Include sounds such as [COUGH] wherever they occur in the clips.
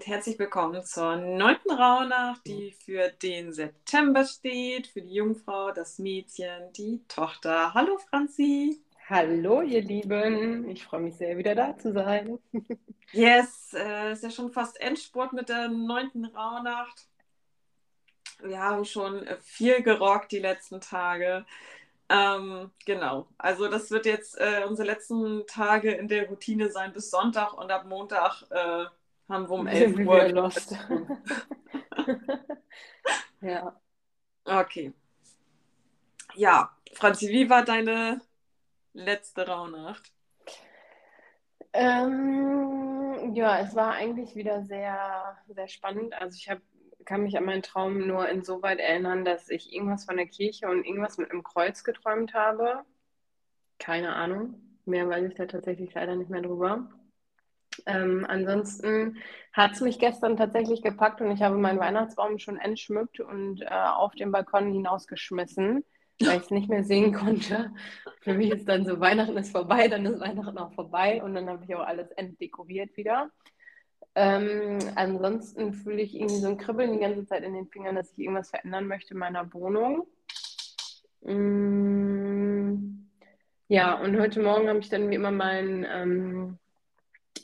und herzlich willkommen zur neunten Rauhnacht, die für den September steht, für die Jungfrau, das Mädchen, die Tochter. Hallo Franzi. Hallo ihr Lieben, ich freue mich sehr, wieder da zu sein. [LAUGHS] yes, äh, ist ja schon fast Endspurt mit der neunten Rauhnacht. Wir haben schon viel gerockt die letzten Tage. Ähm, genau, also das wird jetzt äh, unsere letzten Tage in der Routine sein bis Sonntag und ab Montag äh, haben wir um 11 Uhr Lost. [LAUGHS] ja. Okay. Ja, Franzi, wie war deine letzte Rauhnacht? Ähm, ja, es war eigentlich wieder sehr, sehr spannend. Also ich habe kann mich an meinen Traum nur insoweit erinnern, dass ich irgendwas von der Kirche und irgendwas mit einem Kreuz geträumt habe. Keine Ahnung. Mehr weiß ich da tatsächlich leider nicht mehr drüber. Ähm, ansonsten hat es mich gestern tatsächlich gepackt und ich habe meinen Weihnachtsbaum schon entschmückt und äh, auf den Balkon hinausgeschmissen, weil ich es nicht mehr sehen konnte. Für mich ist dann so, Weihnachten ist vorbei, dann ist Weihnachten auch vorbei und dann habe ich auch alles entdekoriert wieder. Ähm, ansonsten fühle ich irgendwie so ein Kribbeln die ganze Zeit in den Fingern, dass ich irgendwas verändern möchte in meiner Wohnung. Mm, ja, und heute Morgen habe ich dann wie immer mein, ähm,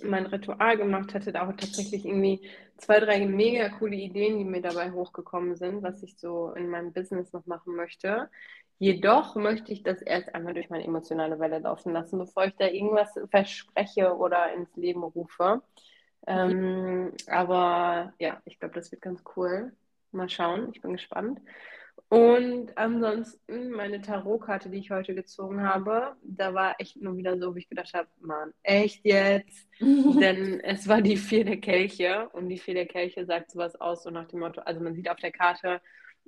mein Ritual gemacht, hatte da auch tatsächlich irgendwie zwei, drei mega coole Ideen, die mir dabei hochgekommen sind, was ich so in meinem Business noch machen möchte. Jedoch möchte ich das erst einmal durch meine emotionale Welle laufen lassen, bevor ich da irgendwas verspreche oder ins Leben rufe. Ähm, aber ja, ich glaube, das wird ganz cool. Mal schauen, ich bin gespannt. Und ansonsten meine Tarotkarte, die ich heute gezogen habe, da war echt nur wieder so, wie ich gedacht habe, Mann, echt jetzt? [LAUGHS] Denn es war die vier der Kelche und die vier der Kelche sagt sowas aus, so nach dem Motto, also man sieht auf der Karte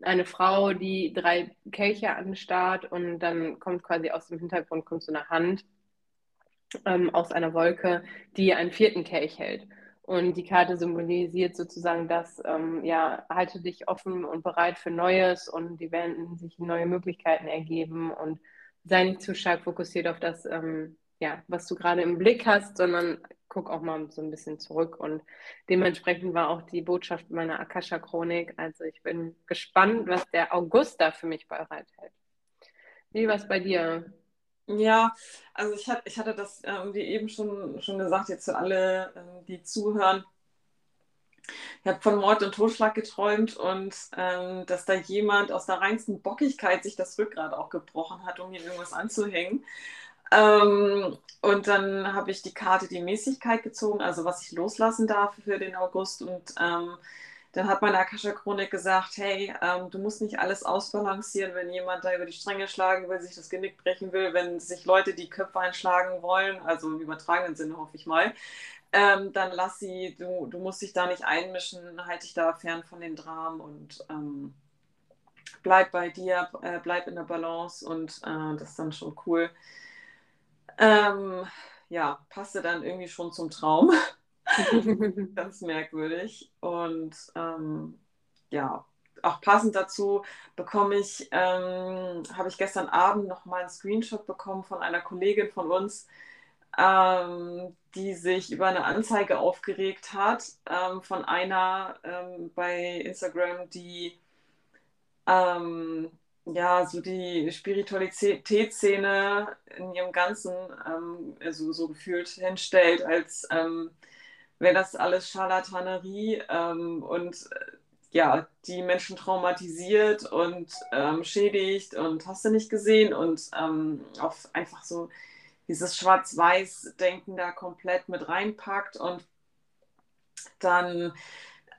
eine Frau, die drei Kelche anstarrt und dann kommt quasi aus dem Hintergrund kommt so eine Hand ähm, aus einer Wolke, die einen vierten Kelch hält. Und die Karte symbolisiert sozusagen das, ähm, ja, halte dich offen und bereit für Neues und die werden sich neue Möglichkeiten ergeben und sei nicht zu stark fokussiert auf das, ähm, ja, was du gerade im Blick hast, sondern guck auch mal so ein bisschen zurück. Und dementsprechend war auch die Botschaft meiner Akasha-Chronik. Also ich bin gespannt, was der August da für mich bereithält. Wie war es bei dir? Ja, also ich, hat, ich hatte das ähm, wie eben schon, schon gesagt, jetzt für alle, ähm, die zuhören. Ich habe von Mord und Totschlag geträumt und ähm, dass da jemand aus der reinsten Bockigkeit sich das Rückgrat auch gebrochen hat, um hier irgendwas anzuhängen. Ähm, und dann habe ich die Karte die Mäßigkeit gezogen, also was ich loslassen darf für den August und ähm, dann hat meine Akasha-Chronik gesagt, hey, ähm, du musst nicht alles ausbalancieren, wenn jemand da über die Stränge schlagen will, sich das Genick brechen will, wenn sich Leute die Köpfe einschlagen wollen, also im übertragenen Sinne hoffe ich mal, ähm, dann lass sie, du, du musst dich da nicht einmischen, halte dich da fern von den Dramen und ähm, bleib bei dir, äh, bleib in der Balance und äh, das ist dann schon cool. Ähm, ja, passte dann irgendwie schon zum Traum. [LAUGHS] [LAUGHS] Ganz merkwürdig. Und ähm, ja, auch passend dazu bekomme ich, ähm, habe ich gestern Abend noch mal einen Screenshot bekommen von einer Kollegin von uns, ähm, die sich über eine Anzeige aufgeregt hat ähm, von einer ähm, bei Instagram, die ähm, ja so die Spiritualitätsszene in ihrem Ganzen ähm, also so gefühlt hinstellt als wäre das alles Scharlatanerie ähm, und äh, ja, die Menschen traumatisiert und ähm, schädigt und hast du nicht gesehen und ähm, auf einfach so dieses Schwarz-Weiß-Denken da komplett mit reinpackt und dann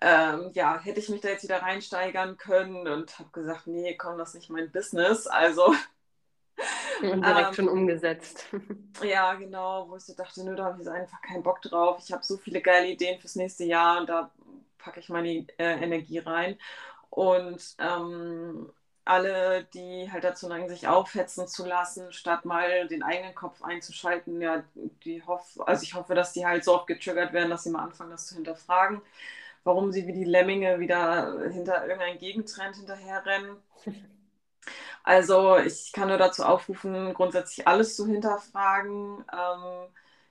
ähm, ja, hätte ich mich da jetzt wieder reinsteigern können und habe gesagt, nee, komm, das ist nicht mein Business. Also [LAUGHS] und direkt ähm, schon umgesetzt. [LAUGHS] Ja, genau, wo ich so dachte, nö, da habe ich einfach keinen Bock drauf. Ich habe so viele geile Ideen fürs nächste Jahr und da packe ich meine äh, Energie rein. Und ähm, alle, die halt dazu neigen, sich aufhetzen zu lassen, statt mal den eigenen Kopf einzuschalten, ja, die hoff, also ich hoffe, dass die halt so oft getriggert werden, dass sie mal anfangen, das zu hinterfragen, warum sie wie die Lemminge wieder hinter irgendeinem Gegentrend hinterherrennen. [LAUGHS] Also ich kann nur dazu aufrufen, grundsätzlich alles zu hinterfragen. Ähm,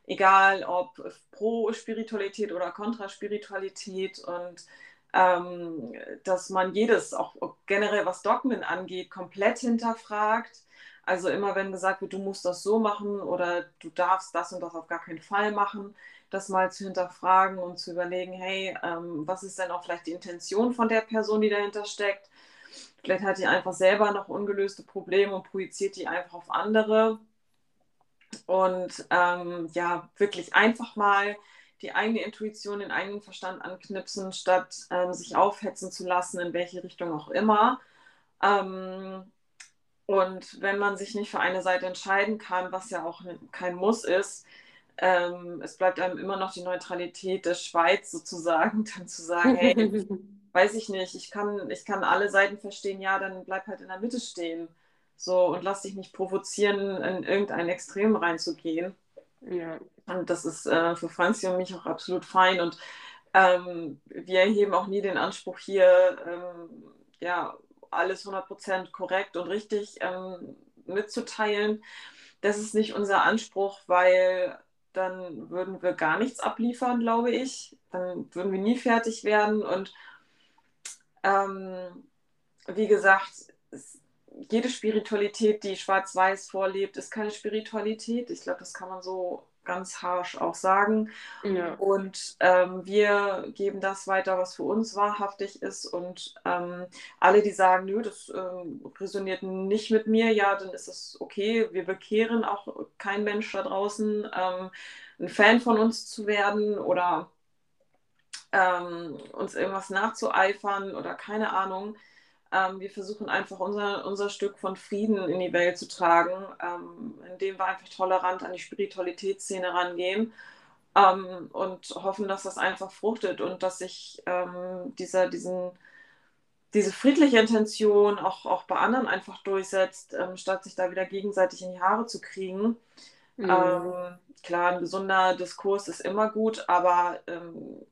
egal ob pro Spiritualität oder kontra Spiritualität und ähm, dass man jedes, auch generell was Dogmen angeht, komplett hinterfragt. Also immer wenn gesagt wird, du musst das so machen oder du darfst das und das auf gar keinen Fall machen, das mal zu hinterfragen und zu überlegen, hey, ähm, was ist denn auch vielleicht die Intention von der Person, die dahinter steckt? Vielleicht hat die einfach selber noch ungelöste Probleme und projiziert die einfach auf andere. Und ähm, ja, wirklich einfach mal die eigene Intuition, den eigenen Verstand anknipsen, statt ähm, sich aufhetzen zu lassen, in welche Richtung auch immer. Ähm, und wenn man sich nicht für eine Seite entscheiden kann, was ja auch kein Muss ist, ähm, es bleibt einem immer noch die Neutralität der Schweiz sozusagen, [LAUGHS] dann zu sagen, hey, [LAUGHS] weiß ich nicht, ich kann, ich kann alle Seiten verstehen, ja, dann bleib halt in der Mitte stehen. So und lass dich nicht provozieren, in irgendein Extrem reinzugehen. Ja. Und das ist äh, für Franzi und mich auch absolut fein. Und ähm, wir erheben auch nie den Anspruch hier, ähm, ja, alles 100% korrekt und richtig ähm, mitzuteilen. Das ist nicht unser Anspruch, weil dann würden wir gar nichts abliefern, glaube ich. Dann würden wir nie fertig werden. Und ähm, wie gesagt, es, jede Spiritualität, die schwarz-weiß vorlebt, ist keine Spiritualität. Ich glaube, das kann man so ganz harsch auch sagen. Ja. Und ähm, wir geben das weiter, was für uns wahrhaftig ist. Und ähm, alle, die sagen, nö, das ähm, resoniert nicht mit mir, ja, dann ist das okay. Wir bekehren auch kein Mensch da draußen, ähm, ein Fan von uns zu werden oder ähm, uns irgendwas nachzueifern oder keine Ahnung. Ähm, wir versuchen einfach unser, unser Stück von Frieden in die Welt zu tragen, ähm, indem wir einfach tolerant an die Spiritualitätsszene rangehen ähm, und hoffen, dass das einfach fruchtet und dass sich ähm, dieser, diesen, diese friedliche Intention auch, auch bei anderen einfach durchsetzt, ähm, statt sich da wieder gegenseitig in die Haare zu kriegen. Mhm. Ähm, klar, ein gesunder Diskurs ist immer gut, aber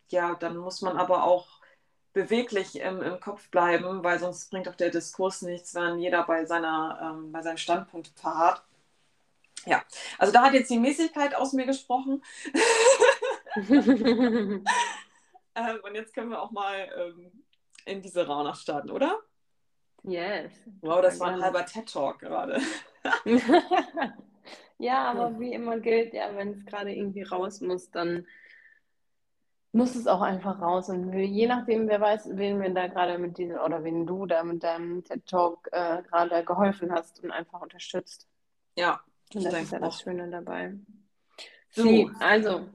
ja, dann muss man aber auch beweglich im, im Kopf bleiben, weil sonst bringt auch der Diskurs nichts, wenn jeder bei, seiner, ähm, bei seinem Standpunkt verharrt. Ja, also da hat jetzt die Mäßigkeit aus mir gesprochen. [LAUGHS] ähm, und jetzt können wir auch mal ähm, in diese Raunach starten, oder? Yes. Wow, das war ein halber TED-Talk gerade. [LAUGHS] ja, aber wie immer gilt, ja, wenn es gerade irgendwie raus muss, dann muss es auch einfach raus. Und je nachdem, wer weiß, wen wir da gerade mit diesem oder wen du da mit deinem TED Talk äh, gerade geholfen hast und einfach unterstützt. Ja, und das ist ja das Schöne dabei. So. Sie, also,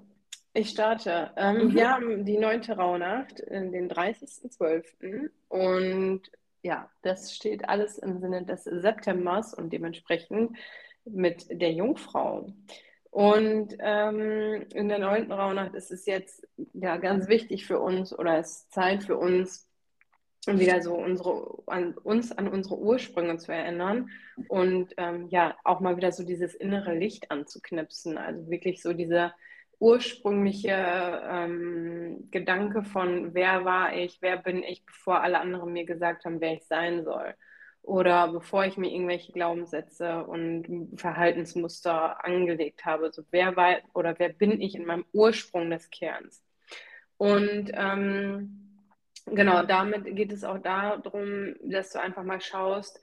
ich starte. Ähm, mhm. Wir haben die neunte Rauhnacht, den 30.12. Und ja, das steht alles im Sinne des Septembers und dementsprechend mit der Jungfrau. Und ähm, in der neunten Rauhnacht ist es jetzt ja ganz wichtig für uns oder es ist Zeit für uns, wieder so unsere, an uns an unsere Ursprünge zu erinnern und ähm, ja auch mal wieder so dieses innere Licht anzuknipsen. Also wirklich so dieser ursprüngliche ähm, Gedanke von wer war ich, wer bin ich, bevor alle anderen mir gesagt haben, wer ich sein soll oder bevor ich mir irgendwelche Glaubenssätze und Verhaltensmuster angelegt habe. So wer war oder wer bin ich in meinem Ursprung des Kerns? Und ähm, genau, damit geht es auch darum, dass du einfach mal schaust,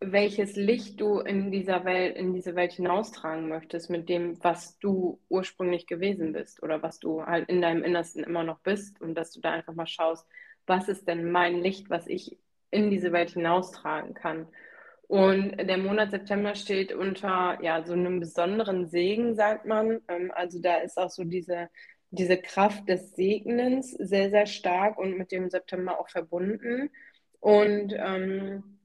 welches Licht du in dieser Welt, in diese Welt hinaustragen möchtest, mit dem, was du ursprünglich gewesen bist oder was du halt in deinem Innersten immer noch bist und dass du da einfach mal schaust, was ist denn mein Licht, was ich in diese Welt hinaustragen kann. Und der Monat September steht unter ja, so einem besonderen Segen, sagt man. Ähm, also da ist auch so diese, diese Kraft des Segnens sehr, sehr stark und mit dem September auch verbunden. Und ähm,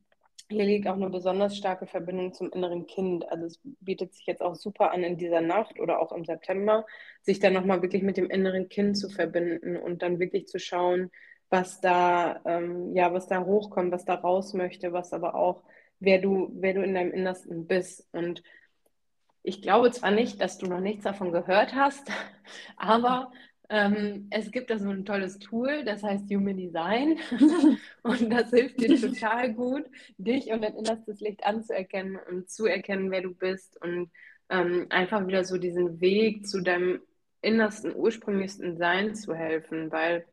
hier liegt auch eine besonders starke Verbindung zum inneren Kind. Also es bietet sich jetzt auch super an, in dieser Nacht oder auch im September, sich dann nochmal wirklich mit dem inneren Kind zu verbinden und dann wirklich zu schauen, was da, ähm, ja, was da hochkommt, was da raus möchte, was aber auch, wer du, wer du in deinem Innersten bist. Und ich glaube zwar nicht, dass du noch nichts davon gehört hast, [LAUGHS] aber ähm, es gibt da so ein tolles Tool, das heißt Human Design. [LAUGHS] und das hilft dir total [LAUGHS] gut, dich und dein innerstes Licht anzuerkennen und zu erkennen, wer du bist und ähm, einfach wieder so diesen Weg zu deinem innersten, ursprünglichsten Sein zu helfen, weil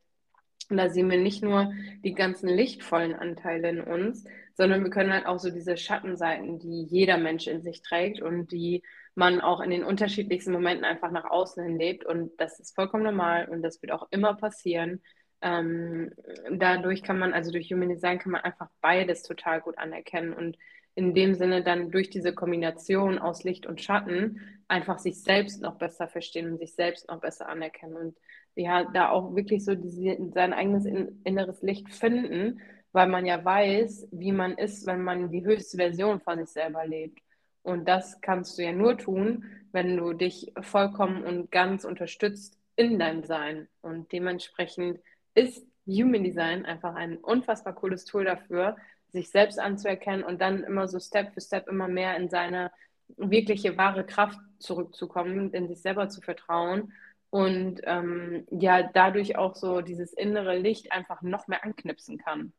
da sehen wir nicht nur die ganzen lichtvollen Anteile in uns, sondern wir können halt auch so diese Schattenseiten, die jeder Mensch in sich trägt und die man auch in den unterschiedlichsten Momenten einfach nach außen hin lebt. Und das ist vollkommen normal und das wird auch immer passieren. Ähm, dadurch kann man, also durch Human Design kann man einfach beides total gut anerkennen und in dem Sinne dann durch diese Kombination aus Licht und Schatten einfach sich selbst noch besser verstehen und sich selbst noch besser anerkennen und ja, da auch wirklich so diese, sein eigenes inneres Licht finden, weil man ja weiß, wie man ist, wenn man die höchste Version von sich selber lebt. Und das kannst du ja nur tun, wenn du dich vollkommen und ganz unterstützt in deinem Sein. Und dementsprechend ist Human Design einfach ein unfassbar cooles Tool dafür, sich selbst anzuerkennen und dann immer so Step für Step immer mehr in seine wirkliche wahre Kraft zurückzukommen, in sich selber zu vertrauen und ähm, ja, dadurch auch so dieses innere Licht einfach noch mehr anknipsen kann.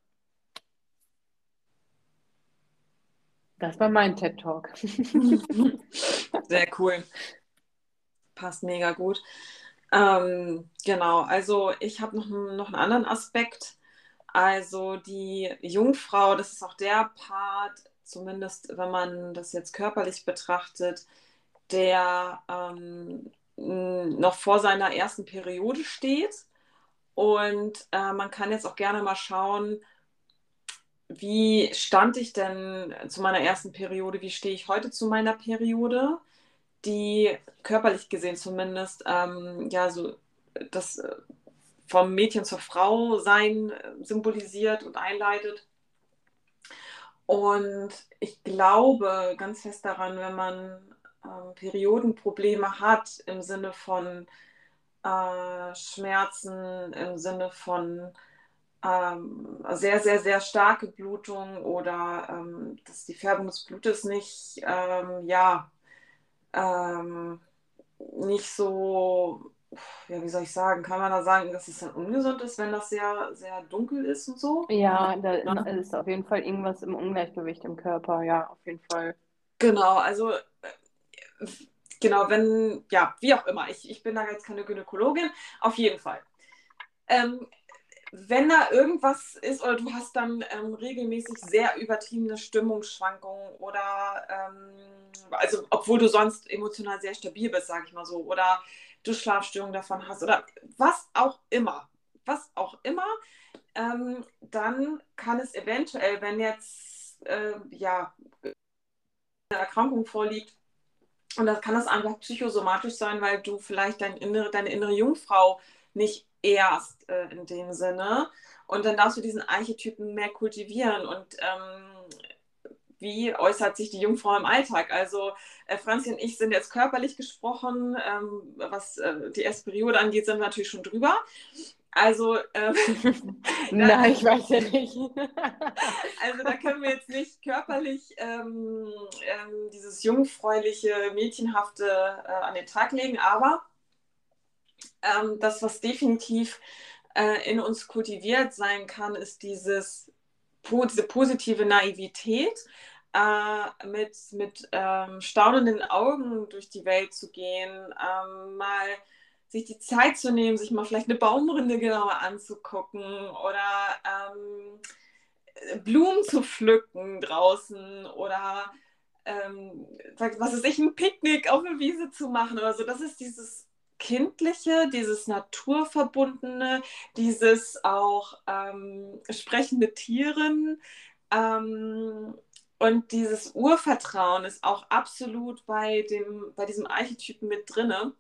Das war mein TED Talk. [LAUGHS] Sehr cool. Passt mega gut. Ähm, genau, also ich habe noch, noch einen anderen Aspekt. Also die Jungfrau, das ist auch der Part, zumindest wenn man das jetzt körperlich betrachtet, der ähm, noch vor seiner ersten Periode steht. Und äh, man kann jetzt auch gerne mal schauen, wie stand ich denn zu meiner ersten Periode, wie stehe ich heute zu meiner Periode, die körperlich gesehen zumindest ähm, ja so das äh, vom Mädchen zur Frau sein symbolisiert und einleitet. Und ich glaube ganz fest daran, wenn man ähm, Periodenprobleme hat im Sinne von äh, Schmerzen, im Sinne von ähm, sehr, sehr, sehr starke Blutung oder ähm, dass die Färbung des Blutes nicht, ähm, ja, ähm, nicht so, ja, wie soll ich sagen, kann man da sagen, dass es dann ungesund ist, wenn das sehr, sehr dunkel ist und so? Ja, da ist auf jeden Fall irgendwas im Ungleichgewicht im Körper, ja, auf jeden Fall. Genau, also genau, wenn, ja, wie auch immer, ich, ich bin da jetzt keine Gynäkologin, auf jeden Fall. Ähm, wenn da irgendwas ist oder du hast dann ähm, regelmäßig sehr übertriebene Stimmungsschwankungen oder ähm, also obwohl du sonst emotional sehr stabil bist, sage ich mal so, oder du Schlafstörungen davon hast oder was auch immer, was auch immer, ähm, dann kann es eventuell, wenn jetzt äh, ja eine Erkrankung vorliegt, und das kann das einfach psychosomatisch sein, weil du vielleicht dein innere, deine innere Jungfrau nicht erst äh, in dem Sinne. Und dann darfst du diesen Archetypen mehr kultivieren. Und ähm, wie äußert sich die Jungfrau im Alltag? Also äh, Franzi und ich sind jetzt körperlich gesprochen, ähm, was äh, die erste Periode angeht, sind wir natürlich schon drüber. Also, ähm, [LAUGHS] na, ich weiß ja nicht. [LAUGHS] also da können wir jetzt nicht körperlich ähm, ähm, dieses jungfräuliche, mädchenhafte äh, an den Tag legen, aber ähm, das, was definitiv äh, in uns kultiviert sein kann, ist dieses, diese positive Naivität, äh, mit, mit ähm, staunenden Augen durch die Welt zu gehen, ähm, mal sich die Zeit zu nehmen, sich mal vielleicht eine Baumrinde genauer anzugucken oder ähm, Blumen zu pflücken draußen oder ähm, was ist ich, ein Picknick auf der Wiese zu machen oder so. Das ist dieses Kindliche, dieses Naturverbundene, dieses auch ähm, Sprechen mit Tieren. Ähm, und dieses Urvertrauen ist auch absolut bei, dem, bei diesem Archetypen mit drinne.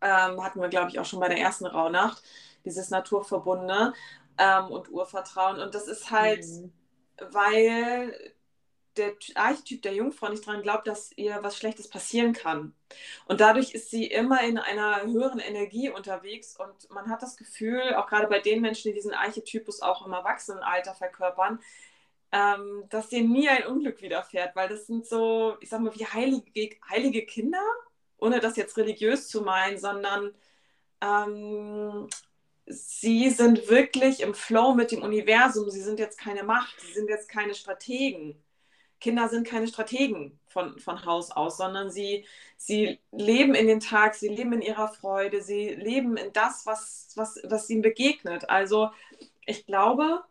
Ähm, hatten wir, glaube ich, auch schon bei der ersten Rauhnacht, dieses Naturverbundene ähm, und Urvertrauen. Und das ist halt, mhm. weil der Archetyp der Jungfrau nicht daran glaubt, dass ihr was Schlechtes passieren kann. Und dadurch ist sie immer in einer höheren Energie unterwegs und man hat das Gefühl, auch gerade bei den Menschen, die diesen Archetypus auch im Erwachsenenalter verkörpern, ähm, dass denen nie ein Unglück widerfährt, weil das sind so, ich sag mal, wie heilige, heilige Kinder, ohne das jetzt religiös zu meinen, sondern ähm, sie sind wirklich im Flow mit dem Universum. Sie sind jetzt keine Macht, sie sind jetzt keine Strategen Kinder sind keine Strategen von, von Haus aus, sondern sie, sie leben in den Tag, sie leben in ihrer Freude, sie leben in das, was, was, was ihnen begegnet. Also ich glaube,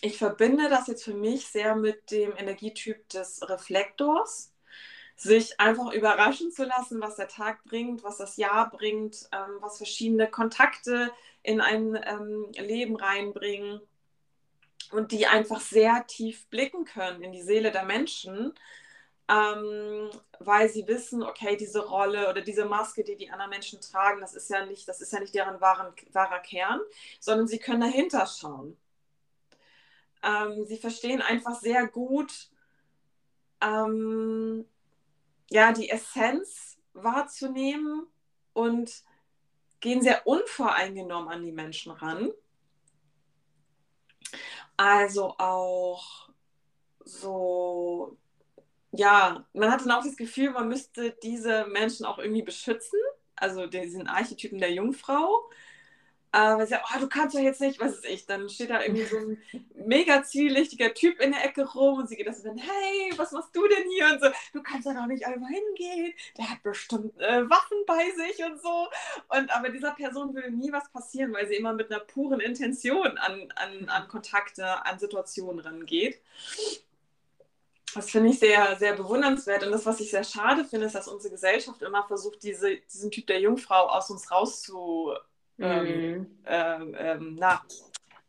ich verbinde das jetzt für mich sehr mit dem Energietyp des Reflektors sich einfach überraschen zu lassen, was der Tag bringt, was das Jahr bringt, ähm, was verschiedene Kontakte in ein ähm, Leben reinbringen und die einfach sehr tief blicken können in die Seele der Menschen, ähm, weil sie wissen, okay, diese Rolle oder diese Maske, die die anderen Menschen tragen, das ist ja nicht, das ist ja nicht deren wahren, wahrer Kern, sondern sie können dahinter schauen. Ähm, sie verstehen einfach sehr gut, ähm, ja, die Essenz wahrzunehmen und gehen sehr unvoreingenommen an die Menschen ran. Also auch so, ja, man hat dann auch das Gefühl, man müsste diese Menschen auch irgendwie beschützen, also diesen Archetypen der Jungfrau. Aber sie sagt, oh, du kannst doch jetzt nicht, was ist ich? Dann steht da irgendwie so ein mega ziellichtiger Typ in der Ecke rum und sie geht das dann, hey, was machst du denn hier? Und so, du kannst da doch nicht einfach hingehen. Der hat bestimmt äh, Waffen bei sich und so. Und aber dieser Person würde nie was passieren, weil sie immer mit einer puren Intention an, an, an Kontakte, an Situationen rangeht. Das finde ich sehr, sehr bewundernswert. Und das, was ich sehr schade finde, ist, dass unsere Gesellschaft immer versucht, diese, diesen Typ der Jungfrau aus uns rauszu ähm, mhm. ähm, ähm, na,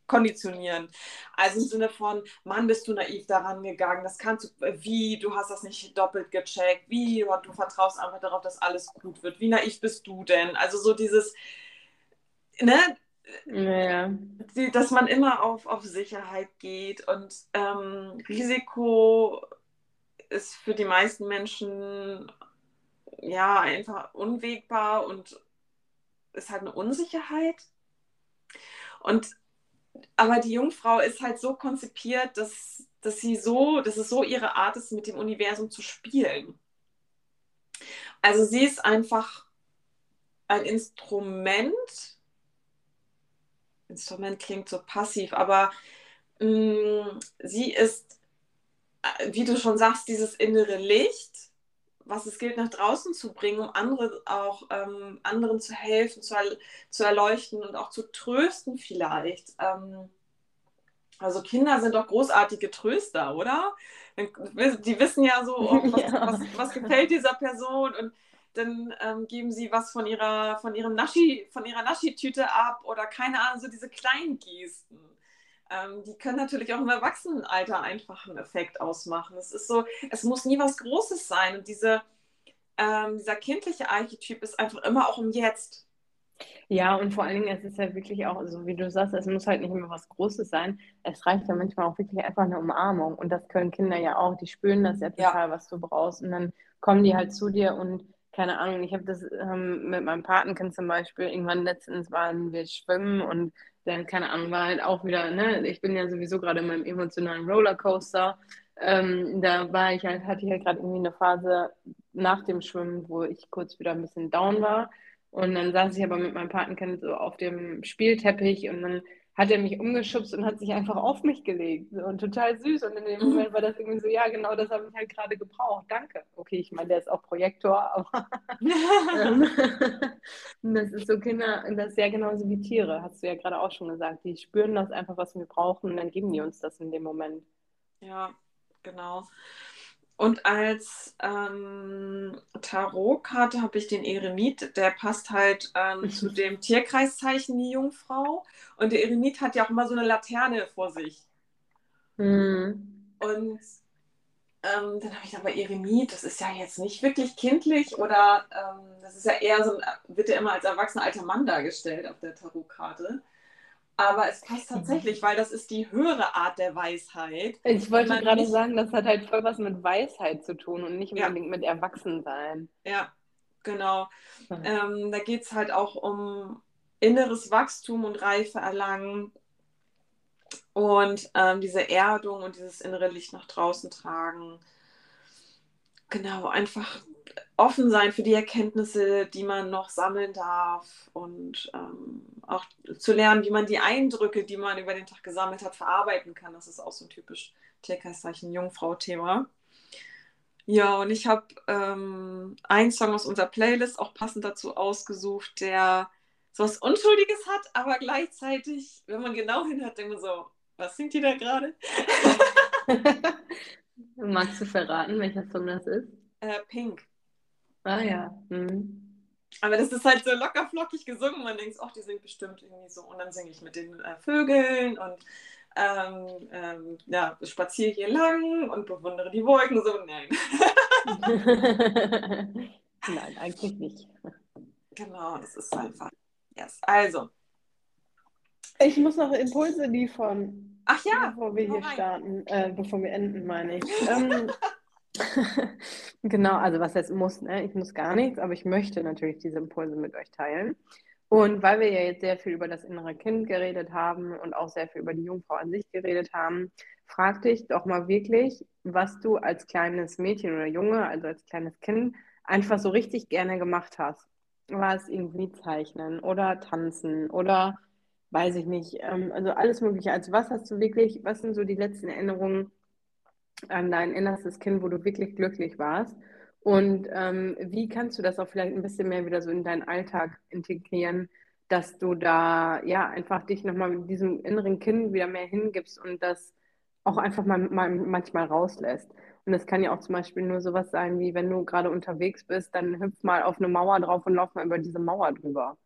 konditionieren. Also im Sinne von, Mann, bist du naiv daran gegangen, das kannst du, wie, du hast das nicht doppelt gecheckt, wie, du vertraust einfach darauf, dass alles gut wird, wie naiv bist du denn? Also so dieses, ne, ja. Dass man immer auf, auf Sicherheit geht und ähm, Risiko ist für die meisten Menschen ja einfach unwegbar und ist halt eine Unsicherheit. Und aber die Jungfrau ist halt so konzipiert, dass, dass sie so, dass es so ihre Art ist, mit dem Universum zu spielen. Also sie ist einfach ein Instrument. Instrument klingt so passiv, aber mh, mm, sie ist, äh, wie du schon sagst, dieses innere Licht was es gilt, nach draußen zu bringen, um andere auch ähm, anderen zu helfen, zu, zu erleuchten und auch zu trösten vielleicht. Ähm, also Kinder sind doch großartige Tröster, oder? Die wissen ja so, oh, [LAUGHS] was, ja. Was, was, gefällt dieser Person und dann ähm, geben sie was von ihrer, von ihrem Naschi, von ihrer Naschi-Tüte ab oder keine Ahnung, so diese kleinen Gesten ähm, die können natürlich auch im Erwachsenenalter einfach einen Effekt ausmachen. Es ist so, es muss nie was Großes sein. Und diese, ähm, dieser kindliche Archetyp ist einfach immer auch im Jetzt. Ja, und vor allen Dingen, es ist ja wirklich auch, so wie du sagst, es muss halt nicht immer was Großes sein. Es reicht ja manchmal auch wirklich einfach eine Umarmung. Und das können Kinder ja auch. Die spüren das ja total, ja. was du brauchst. Und dann kommen die halt zu dir und keine Ahnung, ich habe das ähm, mit meinem Patenkind zum Beispiel, irgendwann letztens waren wir schwimmen und dann, keine Ahnung, war halt auch wieder, ne, ich bin ja sowieso gerade in meinem emotionalen Rollercoaster. Ähm, da war ich halt, hatte ich halt gerade irgendwie eine Phase nach dem Schwimmen, wo ich kurz wieder ein bisschen down war. Und dann saß ich aber mit meinem Patenkind so auf dem Spielteppich und dann hat er mich umgeschubst und hat sich einfach auf mich gelegt. Und total süß. Und in dem mhm. Moment war das irgendwie so, ja, genau das habe ich halt gerade gebraucht. Danke. Okay, ich meine, der ist auch Projektor, aber [LAUGHS] ähm, das ist so Kinder, das ist ja genauso wie Tiere, hast du ja gerade auch schon gesagt. Die spüren das einfach, was wir brauchen und dann geben die uns das in dem Moment. Ja, genau. Und als ähm, Tarotkarte habe ich den Eremit, der passt halt ähm, zu dem Tierkreiszeichen, die Jungfrau. Und der Eremit hat ja auch immer so eine Laterne vor sich. Mhm. Und ähm, dann habe ich aber Eremit, das ist ja jetzt nicht wirklich kindlich oder ähm, das ist ja eher so, wird ja immer als erwachsener alter Mann dargestellt auf der Tarotkarte. Aber es passt tatsächlich, weil das ist die höhere Art der Weisheit. Ich wollte gerade nicht... sagen, das hat halt voll was mit Weisheit zu tun und nicht unbedingt ja. mit Erwachsensein. Ja, genau. Hm. Ähm, da geht es halt auch um inneres Wachstum und Reife erlangen und ähm, diese Erdung und dieses innere Licht nach draußen tragen. Genau, einfach offen sein für die Erkenntnisse, die man noch sammeln darf und ähm, auch zu lernen, wie man die Eindrücke, die man über den Tag gesammelt hat, verarbeiten kann. Das ist auch so ein typisch Tierkreiszeichen Jungfrau-Thema. Ja, und ich habe ähm, einen Song aus unserer Playlist auch passend dazu ausgesucht, der so was Unschuldiges hat, aber gleichzeitig, wenn man genau hinhört, denkt man so, was singt die da gerade? [LAUGHS] Magst du verraten, welcher Song das ist? Äh, Pink. Ah ja. Mhm. Aber das ist halt so locker flockig gesungen. Man denkt, ach, die singt bestimmt irgendwie so. Und dann singe ich mit den äh, Vögeln und ähm, ähm, ja, spaziere hier lang und bewundere die Wolken. So, nein. [LAUGHS] nein, eigentlich nicht. Genau, das ist einfach. Yes. Also. Ich muss noch Impulse liefern. Ach ja. Bevor wir hier starten, äh, bevor wir enden, meine ich. [LAUGHS] Ähm, [LAUGHS] genau, also was jetzt muss, ne? ich muss gar nichts, aber ich möchte natürlich diese Impulse mit euch teilen. Und weil wir ja jetzt sehr viel über das innere Kind geredet haben und auch sehr viel über die Jungfrau an sich geredet haben, frag dich doch mal wirklich, was du als kleines Mädchen oder Junge, also als kleines Kind, einfach so richtig gerne gemacht hast. War es irgendwie zeichnen oder tanzen oder weiß ich nicht, ähm, also alles Mögliche. Also was hast du wirklich, was sind so die letzten Erinnerungen an dein innerstes Kind, wo du wirklich glücklich warst? Und ähm, wie kannst du das auch vielleicht ein bisschen mehr wieder so in deinen Alltag integrieren, dass du da ja einfach dich nochmal mit diesem inneren Kind wieder mehr hingibst und das auch einfach mal, mal manchmal rauslässt. Und das kann ja auch zum Beispiel nur sowas sein, wie wenn du gerade unterwegs bist, dann hüpf mal auf eine Mauer drauf und lauf mal über diese Mauer drüber.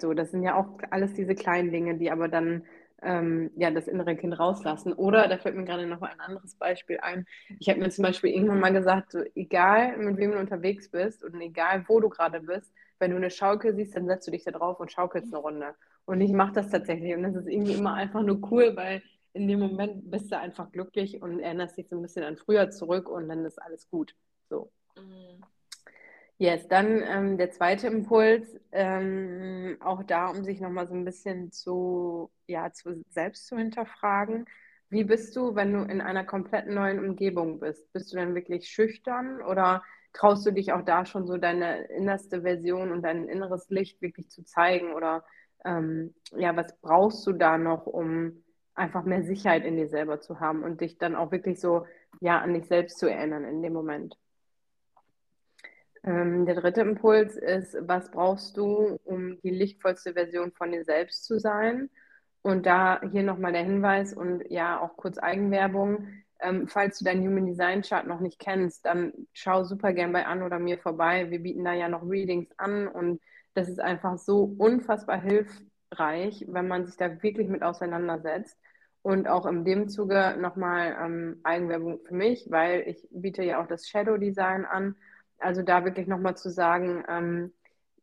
So, das sind ja auch alles diese kleinen Dinge, die aber dann ähm, ja, das innere Kind rauslassen. Oder, da fällt mir gerade noch ein anderes Beispiel ein. Ich habe mir zum Beispiel irgendwann mal gesagt, so, egal mit wem du unterwegs bist und egal wo du gerade bist, wenn du eine Schaukel siehst, dann setzt du dich da drauf und schaukelst eine Runde. Und ich mache das tatsächlich. Und das ist irgendwie immer einfach nur cool, weil in dem Moment bist du einfach glücklich und erinnerst dich so ein bisschen an früher zurück und dann ist alles gut. So. Mhm. Yes, dann ähm, der zweite Impuls, ähm, auch da, um sich nochmal so ein bisschen zu, ja, zu selbst zu hinterfragen. Wie bist du, wenn du in einer komplett neuen Umgebung bist? Bist du dann wirklich schüchtern oder traust du dich auch da schon so deine innerste Version und dein inneres Licht wirklich zu zeigen? Oder ähm, ja, was brauchst du da noch, um einfach mehr Sicherheit in dir selber zu haben und dich dann auch wirklich so ja an dich selbst zu erinnern in dem Moment? Ähm, der dritte Impuls ist, was brauchst du, um die lichtvollste Version von dir selbst zu sein? Und da hier nochmal der Hinweis und ja auch kurz Eigenwerbung. Ähm, falls du deinen Human Design Chart noch nicht kennst, dann schau super gern bei Anne oder mir vorbei. Wir bieten da ja noch Readings an und das ist einfach so unfassbar hilfreich, wenn man sich da wirklich mit auseinandersetzt. Und auch in dem Zuge nochmal ähm, Eigenwerbung für mich, weil ich biete ja auch das Shadow Design an also da wirklich nochmal zu sagen, ähm,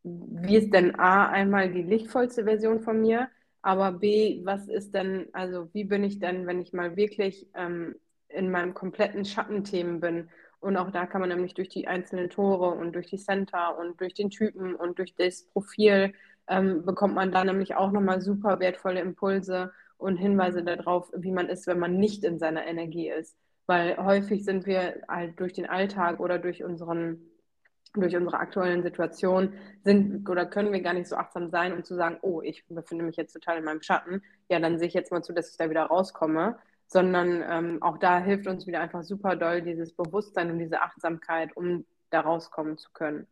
wie ist denn A einmal die lichtvollste Version von mir, aber B, was ist denn, also wie bin ich denn, wenn ich mal wirklich ähm, in meinem kompletten Schattenthemen bin? Und auch da kann man nämlich durch die einzelnen Tore und durch die Center und durch den Typen und durch das Profil ähm, bekommt man da nämlich auch nochmal super wertvolle Impulse und Hinweise darauf, wie man ist, wenn man nicht in seiner Energie ist. Weil häufig sind wir halt durch den Alltag oder durch unseren durch unsere aktuellen Situation sind oder können wir gar nicht so achtsam sein, um zu sagen, oh, ich befinde mich jetzt total in meinem Schatten, ja, dann sehe ich jetzt mal zu, dass ich da wieder rauskomme, sondern ähm, auch da hilft uns wieder einfach super doll dieses Bewusstsein und diese Achtsamkeit, um da rauskommen zu können.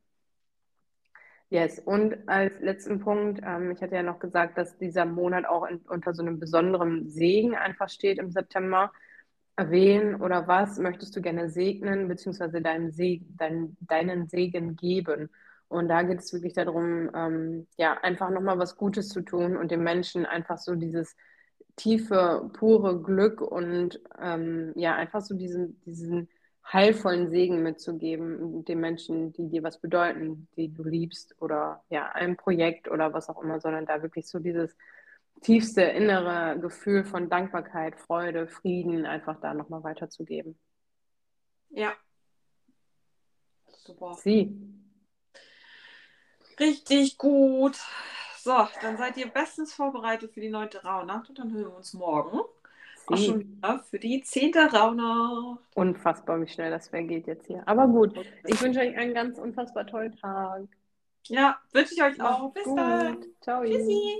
Yes, und als letzten Punkt, ähm, ich hatte ja noch gesagt, dass dieser Monat auch in, unter so einem besonderen Segen einfach steht im September wen oder was möchtest du gerne segnen, beziehungsweise deinen, Seg dein, deinen Segen geben? Und da geht es wirklich darum, ähm, ja, einfach nochmal was Gutes zu tun und den Menschen einfach so dieses tiefe, pure Glück und ähm, ja, einfach so diesen, diesen heilvollen Segen mitzugeben, den Menschen, die dir was bedeuten, die du liebst oder ja, ein Projekt oder was auch immer, sondern da wirklich so dieses tiefste innere Gefühl von Dankbarkeit, Freude, Frieden einfach da nochmal weiterzugeben. Ja. Super. Sie. Richtig gut. So, dann seid ihr bestens vorbereitet für die neunte Rauhnacht und dann hören wir uns morgen. auch schon wieder für die zehnte Rauhnacht. Unfassbar, wie schnell das vergeht jetzt hier. Aber gut, ich wünsche euch einen ganz unfassbar tollen Tag. Ja, wünsche ich euch auch. Bis gut. dann. Ciao. Tschüssi.